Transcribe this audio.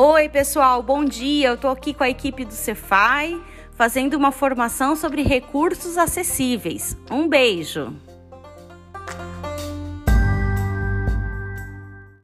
Oi, pessoal, bom dia. Eu estou aqui com a equipe do Cefai fazendo uma formação sobre recursos acessíveis. Um beijo.